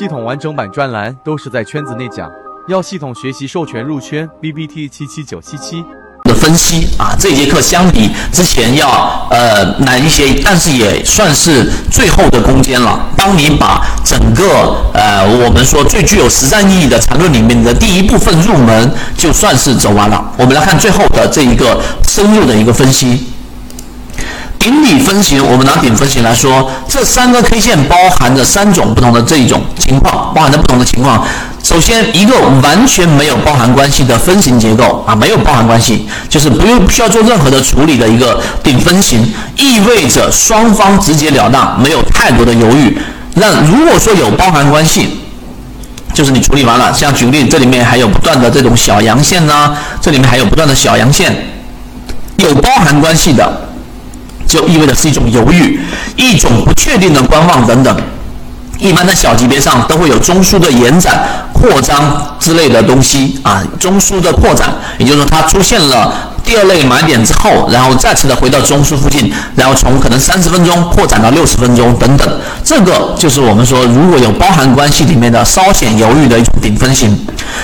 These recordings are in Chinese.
系统完整版专栏都是在圈子内讲，要系统学习授权入圈。B B T 七七九七七。的分析啊，这节课相比之前要呃难一些，但是也算是最后的攻坚了。当你把整个呃我们说最具有实战意义的缠论里面的第一部分入门，就算是走完了。我们来看最后的这一个深入的一个分析。顶底分型，我们拿顶分型来说，这三个 K 线包含着三种不同的这一种情况，包含着不同的情况。首先，一个完全没有包含关系的分型结构啊，没有包含关系，就是不用不需要做任何的处理的一个顶分型，意味着双方直截了当，没有太多的犹豫。那如果说有包含关系，就是你处理完了，像举例，这里面还有不断的这种小阳线呢，这里面还有不断的小阳线，有包含关系的。就意味着是一种犹豫，一种不确定的观望等等。一般在小级别上都会有中枢的延展、扩张之类的东西啊。中枢的扩展，也就是说它出现了第二类买点之后，然后再次的回到中枢附近，然后从可能三十分钟扩展到六十分钟等等。这个就是我们说如果有包含关系里面的稍显犹豫的一种顶分型。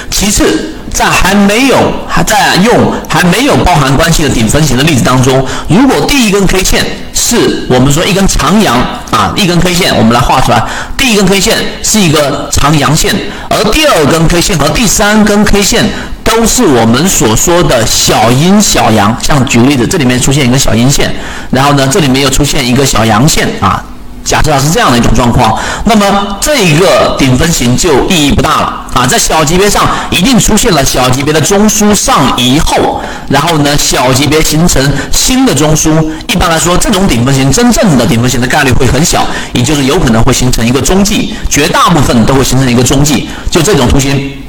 其次。在还没有还在用还没有包含关系的顶分型的例子当中，如果第一根 K 线是我们说一根长阳啊，一根 K 线我们来画出来，第一根 K 线是一个长阳线，而第二根 K 线和第三根 K 线都是我们所说的小阴小阳。像举个例子，这里面出现一个小阴线，然后呢，这里面又出现一个小阳线啊。假设它是这样的一种状况，那么这一个顶分型就意义不大了啊！在小级别上一定出现了小级别的中枢上移后，然后呢，小级别形成新的中枢。一般来说，这种顶分型真正的顶分型的概率会很小，也就是有可能会形成一个中继，绝大部分都会形成一个中继。就这种图形。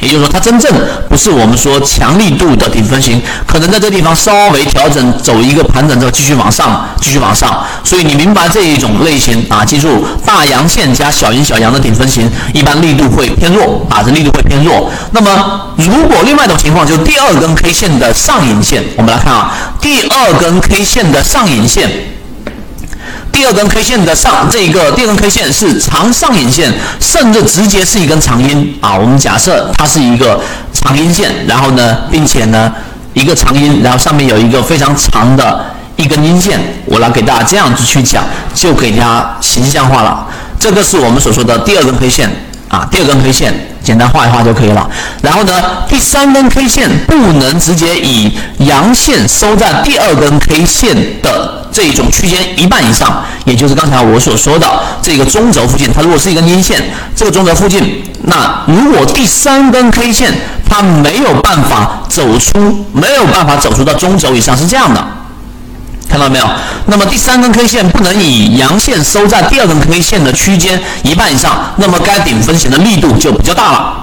也就是说，它真正不是我们说强力度的顶分型，可能在这地方稍微调整，走一个盘整之后继续往上，继续往上。所以你明白这一种类型啊，记住大阳线加小阴小阳的顶分型，一般力度会偏弱啊，这力度会偏弱。那么如果另外一种情况，就是第二根 K 线的上影线，我们来看啊，第二根 K 线的上影线。第二根 K 线的上这个第二根 K 线是长上影线，甚至直接是一根长阴啊。我们假设它是一个长阴线，然后呢，并且呢一个长阴，然后上面有一个非常长的一根阴线。我来给大家这样子去讲，就给大家形象化了。这个是我们所说的第二根 K 线啊，第二根 K 线简单画一画就可以了。然后呢，第三根 K 线不能直接以阳线收在第二根 K 线的。这一种区间一半以上，也就是刚才我所说的这个中轴附近，它如果是一根阴线，这个中轴附近，那如果第三根 K 线它没有办法走出，没有办法走出到中轴以上，是这样的，看到没有？那么第三根 K 线不能以阳线收在第二根 K 线的区间一半以上，那么该顶分型的力度就比较大了。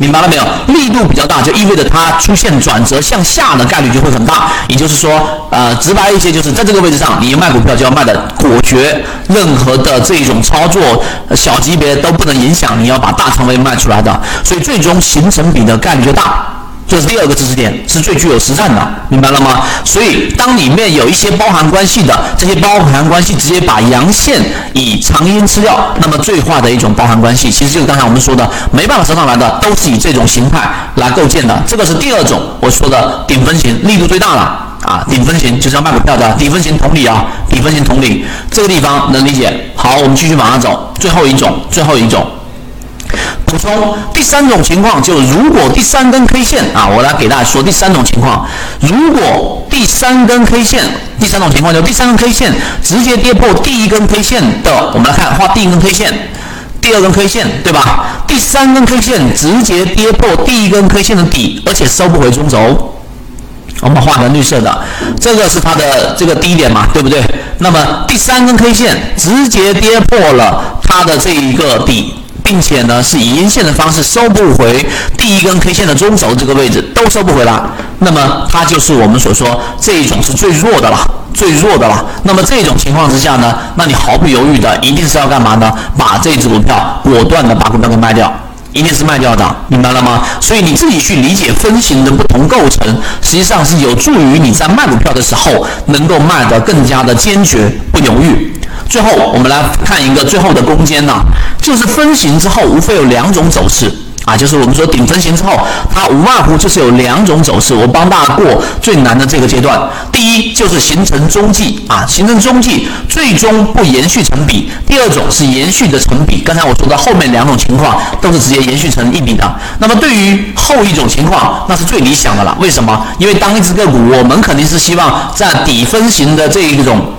明白了没有？力度比较大，就意味着它出现转折向下的概率就会很大。也就是说，呃，直白一些，就是在这个位置上，你卖股票就要卖的果决，任何的这种操作，小级别都不能影响你要把大仓位卖出来的。所以最终形成比的概率就大。这是第二个知识点，是最具有实战的，明白了吗？所以当里面有一些包含关系的，这些包含关系直接把阳线以长阴吃掉，那么最坏的一种包含关系，其实就是刚才我们说的，没办法收上来的，都是以这种形态来构建的。这个是第二种我说的顶分型，力度最大了啊！顶分型就是要卖股票的，顶分型同理啊，顶分型同理，这个地方能理解。好，我们继续往上走，最后一种，最后一种。补充第三种情况，就如果第三根 K 线啊，我来给大家说第三种情况，如果第三根 K 线，第三种情况就第三根 K 线直接跌破第一根 K 线的，我们来看画第一根 K 线，第二根 K 线对吧？第三根 K 线直接跌破第一根 K 线的底，而且收不回中轴，我们画成绿色的，这个是它的这个低点嘛，对不对？那么第三根 K 线直接跌破了它的这一个底。并且呢，是以阴线的方式收不回第一根 K 线的中轴这个位置，都收不回来。那么它就是我们所说这一种是最弱的了，最弱的了。那么这种情况之下呢，那你毫不犹豫的一定是要干嘛呢？把这只股票果断的把股票给卖掉，一定是卖掉的，明白了吗？所以你自己去理解分型的不同构成，实际上是有助于你在卖股票的时候能够卖得更加的坚决，不犹豫。最后我们来看一个最后的攻坚呢，就是分型之后无非有两种走势。啊，就是我们说顶分型之后，它无外乎就是有两种走势。我帮大家过最难的这个阶段。第一就是形成中继啊，形成中继最终不延续成比。第二种是延续的成比。刚才我说的后面两种情况都是直接延续成一比的。那么对于后一种情况，那是最理想的了。为什么？因为当一只个股，我们肯定是希望在底分型的这一种。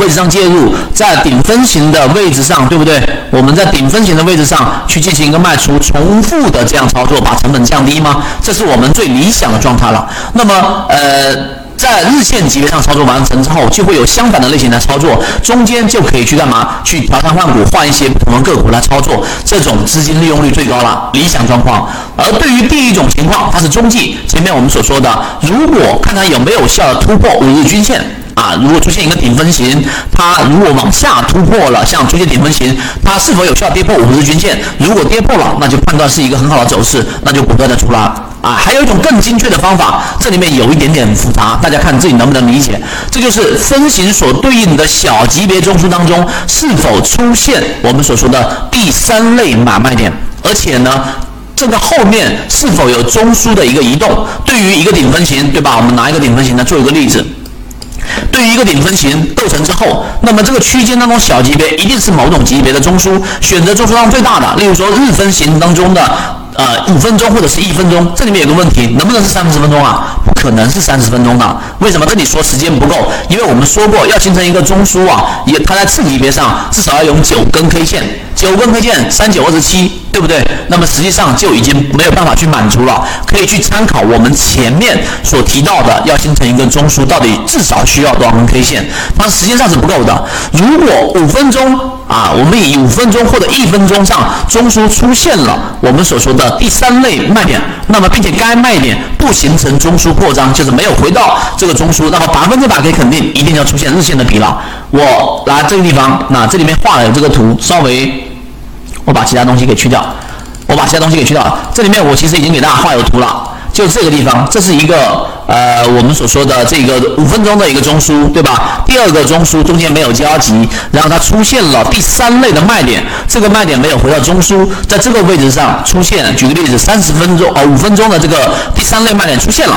位置上介入，在顶分型的位置上，对不对？我们在顶分型的位置上去进行一个卖出，重复的这样操作，把成本降低吗？这是我们最理想的状态了。那么，呃，在日线级别上操作完成之后，就会有相反的类型来操作，中间就可以去干嘛？去调仓换股，换一些不同的个股来操作，这种资金利用率最高了，理想状况。而对于第一种情况，它是中继，前面我们所说的，如果看它有没有效的突破五日均线。啊，如果出现一个顶分型，它如果往下突破了，像出现顶分型，它是否有效跌破五日均线？如果跌破了，那就判断是一个很好的走势，那就不断的出来。啊，还有一种更精确的方法，这里面有一点点复杂，大家看自己能不能理解。这就是分型所对应的小级别中枢当中是否出现我们所说的第三类买卖点，而且呢，这个后面是否有中枢的一个移动？对于一个顶分型，对吧？我们拿一个顶分型来做一个例子。对于一个顶分型构成之后，那么这个区间当中小级别一定是某种级别的中枢，选择中枢量最大的，例如说日分型当中的呃五分钟或者是一分钟，这里面有个问题，能不能是三十分钟啊？可能是三十分钟的，为什么？这里说时间不够，因为我们说过要形成一个中枢啊，也它在次级别上至少要有九根 K 线，九根 K 线三九二十七。对不对？那么实际上就已经没有办法去满足了，可以去参考我们前面所提到的，要形成一个中枢，到底至少需要多少根 K 线？它时间上是不够的。如果五分钟啊，我们以五分钟或者一分钟上中枢出现了我们所说的第三类卖点，那么并且该卖点不形成中枢扩张，就是没有回到这个中枢，那么百分之百可以肯定，一定要出现日线的疲劳。我来这个地方，那这里面画了这个图，稍微。我把其他东西给去掉，我把其他东西给去掉。这里面我其实已经给大家画有图了，就这个地方，这是一个呃我们所说的这个五分钟的一个中枢，对吧？第二个中枢中间没有交集，然后它出现了第三类的卖点，这个卖点没有回到中枢，在这个位置上出现。举个例子，三十分钟啊，五分钟的这个第三类卖点出现了。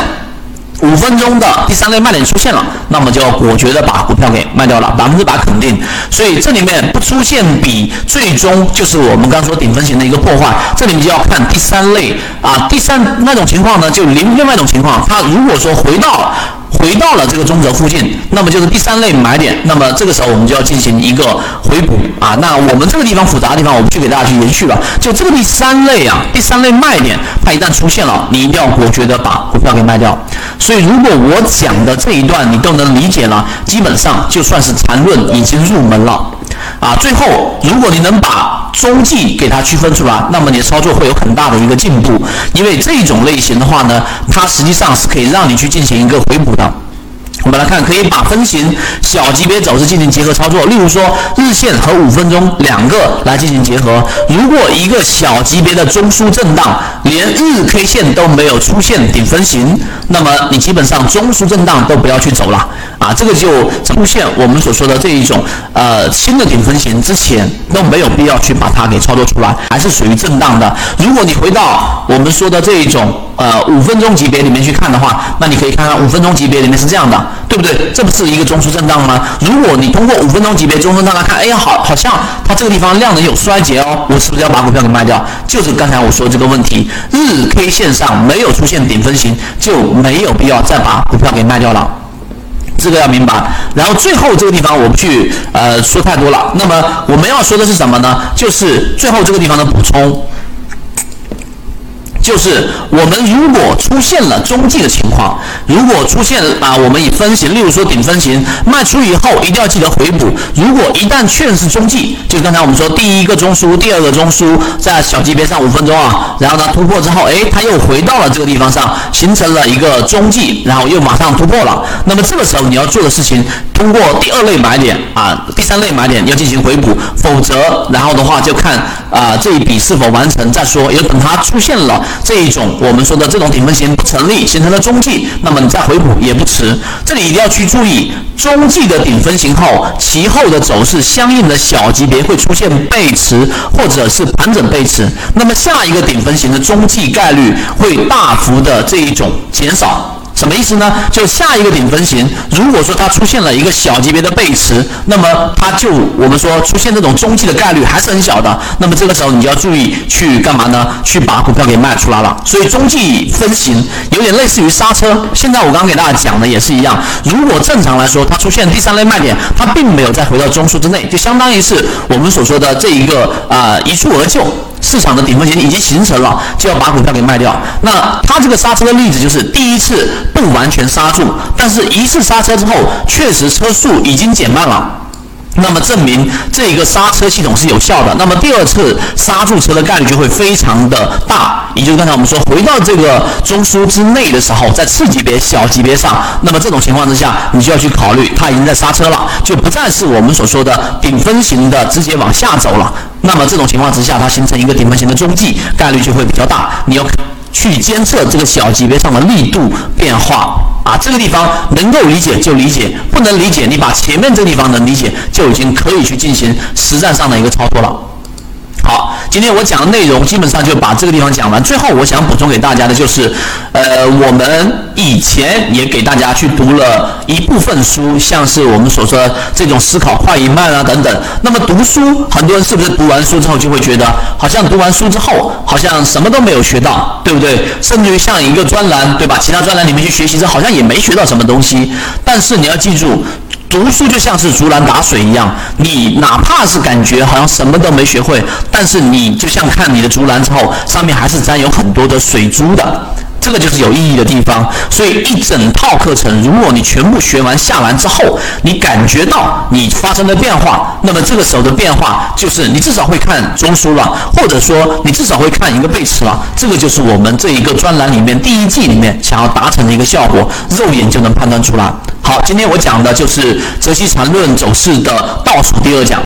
五分钟的第三类卖点出现了，那么就要果决的把股票给卖掉了，百分之百肯定。所以这里面不出现比，最终就是我们刚说顶分型的一个破坏。这里面就要看第三类啊，第三那种情况呢，就另另外一种情况，它如果说回到。回到了这个中轴附近，那么就是第三类买点。那么这个时候我们就要进行一个回补啊。那我们这个地方复杂的地方，我不去给大家去延续了。就这个第三类啊，第三类卖点，它一旦出现了，你一定要果决的把股票给卖掉。所以如果我讲的这一段你都能理解了，基本上就算是缠论已经入门了。啊，最后，如果你能把中继给它区分出来，那么你的操作会有很大的一个进步。因为这种类型的话呢，它实际上是可以让你去进行一个回补的。我们来看，可以把分型小级别走势进行结合操作，例如说日线和五分钟两个来进行结合。如果一个小级别的中枢震荡，连日 K 线都没有出现顶分型，那么你基本上中枢震荡都不要去走了啊，这个就出现我们所说的这一种呃新的顶分型之前都没有必要去把它给操作出来，还是属于震荡的。如果你回到我们说的这一种呃五分钟级别里面去看的话，那你可以看看五分钟级别里面是这样的。对不对？这不是一个中枢震荡吗？如果你通过五分钟级别中枢震荡来看，哎呀，好，好像它这个地方量能有衰竭哦，我是不是要把股票给卖掉？就是刚才我说这个问题，日 K 线上没有出现顶分型，就没有必要再把股票给卖掉了，这个要明白。然后最后这个地方我不去呃说太多了，那么我们要说的是什么呢？就是最后这个地方的补充。就是我们如果出现了中继的情况，如果出现啊，我们以分型，例如说顶分型卖出以后，一定要记得回补。如果一旦确认是中继，就刚才我们说第一个中枢，第二个中枢在小级别上五分钟啊，然后呢突破之后，哎，它又回到了这个地方上，形成了一个中继，然后又马上突破了。那么这个时候你要做的事情，通过第二类买点啊，第三类买点要进行回补，否则然后的话就看啊这一笔是否完成再说，要等它出现了。这一种我们说的这种顶分型不成立，形成了中继，那么你再回补也不迟。这里一定要去注意，中继的顶分型后，其后的走势相应的小级别会出现背驰或者是盘整背驰，那么下一个顶分分型的中继概率会大幅的这一种减少。什么意思呢？就下一个顶分型，如果说它出现了一个小级别的背驰，那么它就我们说出现这种中继的概率还是很小的。那么这个时候你就要注意去干嘛呢？去把股票给卖出来了。所以中继分型有点类似于刹车。现在我刚刚给大家讲的也是一样。如果正常来说，它出现第三类卖点，它并没有再回到中枢之内，就相当于是我们所说的这一个啊一蹴而就。市场的顶峰型已经形成了，就要把股票给卖掉。那它这个刹车的例子就是第一次不完全刹住，但是一次刹车之后，确实车速已经减慢了。那么证明这个刹车系统是有效的，那么第二次刹住车的概率就会非常的大，也就是刚才我们说回到这个中枢之内的时候，在次级别、小级别上，那么这种情况之下，你就要去考虑它已经在刹车了，就不再是我们所说的顶分型的直接往下走了。那么这种情况之下，它形成一个顶分型的中继概率就会比较大，你要去监测这个小级别上的力度变化。啊，这个地方能够理解就理解，不能理解，你把前面这地方能理解，就已经可以去进行实战上的一个操作了。今天我讲的内容基本上就把这个地方讲完。最后我想补充给大家的就是，呃，我们以前也给大家去读了一部分书，像是我们所说这种思考快与慢啊等等。那么读书，很多人是不是读完书之后就会觉得，好像读完书之后好像什么都没有学到，对不对？甚至于像一个专栏，对吧？其他专栏里面去学习，这好像也没学到什么东西。但是你要记住。读书就像是竹篮打水一样，你哪怕是感觉好像什么都没学会，但是你就像看你的竹篮之后，上面还是沾有很多的水珠的，这个就是有意义的地方。所以一整套课程，如果你全部学完下来之后，你感觉到你发生的变化，那么这个时候的变化就是你至少会看中枢了，或者说你至少会看一个背驰了。这个就是我们这一个专栏里面第一季里面想要达成的一个效果，肉眼就能判断出来。好，今天我讲的就是《泽西缠论》走势的倒数第二讲。